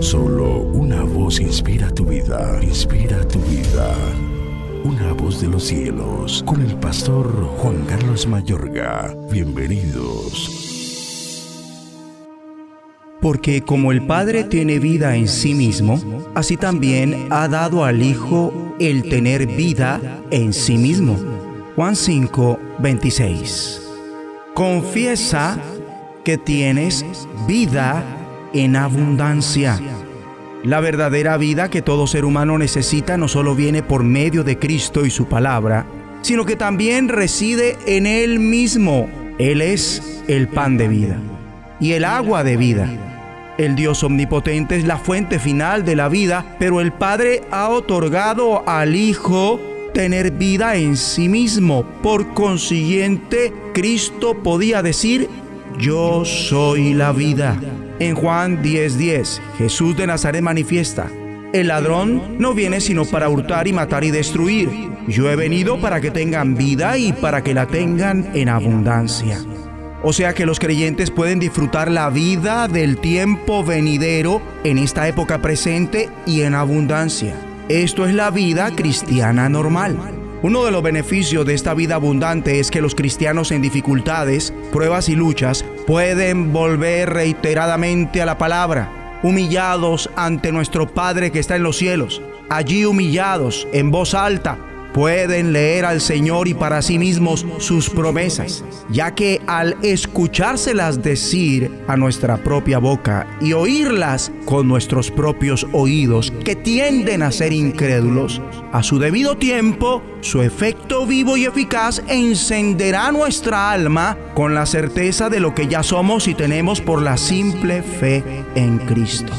Solo una voz inspira tu vida, inspira tu vida. Una voz de los cielos, con el pastor Juan Carlos Mayorga. Bienvenidos. Porque como el Padre tiene vida en sí mismo, así también ha dado al Hijo el tener vida en sí mismo. Juan 5, 26. Confiesa que tienes vida en abundancia. La verdadera vida que todo ser humano necesita no solo viene por medio de Cristo y su palabra, sino que también reside en Él mismo. Él es el pan de vida y el agua de vida. El Dios omnipotente es la fuente final de la vida, pero el Padre ha otorgado al Hijo tener vida en sí mismo. Por consiguiente, Cristo podía decir, yo soy la vida. En Juan 10:10, Jesús de Nazaret manifiesta, el ladrón no viene sino para hurtar y matar y destruir. Yo he venido para que tengan vida y para que la tengan en abundancia. O sea que los creyentes pueden disfrutar la vida del tiempo venidero en esta época presente y en abundancia. Esto es la vida cristiana normal. Uno de los beneficios de esta vida abundante es que los cristianos en dificultades, pruebas y luchas pueden volver reiteradamente a la palabra, humillados ante nuestro Padre que está en los cielos, allí humillados en voz alta pueden leer al Señor y para sí mismos sus promesas, ya que al escuchárselas decir a nuestra propia boca y oírlas con nuestros propios oídos, que tienden a ser incrédulos, a su debido tiempo, su efecto vivo y eficaz encenderá nuestra alma con la certeza de lo que ya somos y tenemos por la simple fe en Cristo.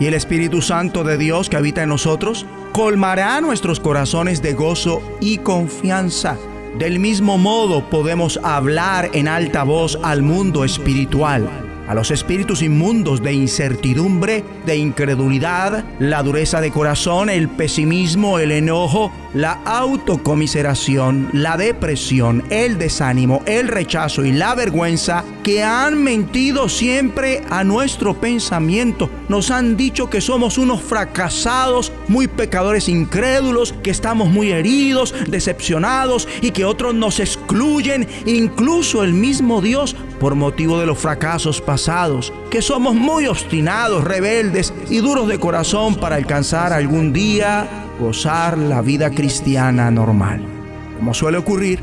Y el Espíritu Santo de Dios que habita en nosotros colmará nuestros corazones de gozo y confianza. Del mismo modo podemos hablar en alta voz al mundo espiritual a los espíritus inmundos de incertidumbre, de incredulidad, la dureza de corazón, el pesimismo, el enojo, la autocomiseración, la depresión, el desánimo, el rechazo y la vergüenza que han mentido siempre a nuestro pensamiento. Nos han dicho que somos unos fracasados, muy pecadores incrédulos, que estamos muy heridos, decepcionados y que otros nos excluyen, incluso el mismo Dios por motivo de los fracasos pasados, que somos muy obstinados, rebeldes y duros de corazón para alcanzar algún día gozar la vida cristiana normal. Como suele ocurrir,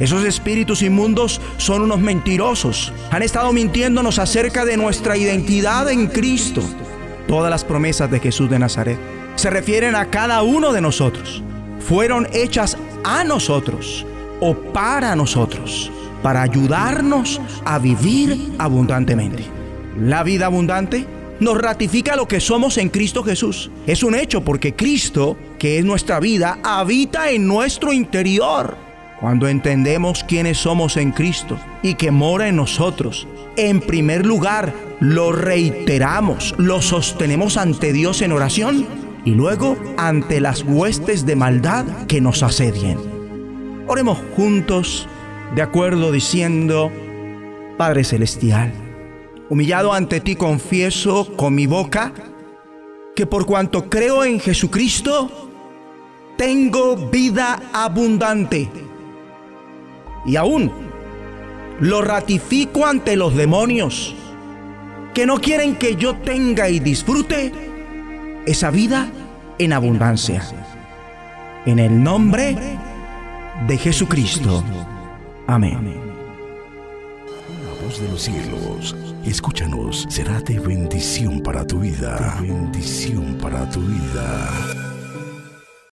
esos espíritus inmundos son unos mentirosos. Han estado mintiéndonos acerca de nuestra identidad en Cristo. Todas las promesas de Jesús de Nazaret se refieren a cada uno de nosotros. Fueron hechas a nosotros o para nosotros para ayudarnos a vivir abundantemente. La vida abundante nos ratifica lo que somos en Cristo Jesús. Es un hecho porque Cristo, que es nuestra vida, habita en nuestro interior. Cuando entendemos quiénes somos en Cristo y que mora en nosotros, en primer lugar lo reiteramos, lo sostenemos ante Dios en oración y luego ante las huestes de maldad que nos asedien. Oremos juntos de acuerdo diciendo, Padre Celestial, humillado ante ti confieso con mi boca que por cuanto creo en Jesucristo, tengo vida abundante. Y aún lo ratifico ante los demonios que no quieren que yo tenga y disfrute esa vida en abundancia. En el nombre de Jesucristo. Amén. La voz de los cielos, escúchanos, será de bendición para tu vida. De bendición para tu vida.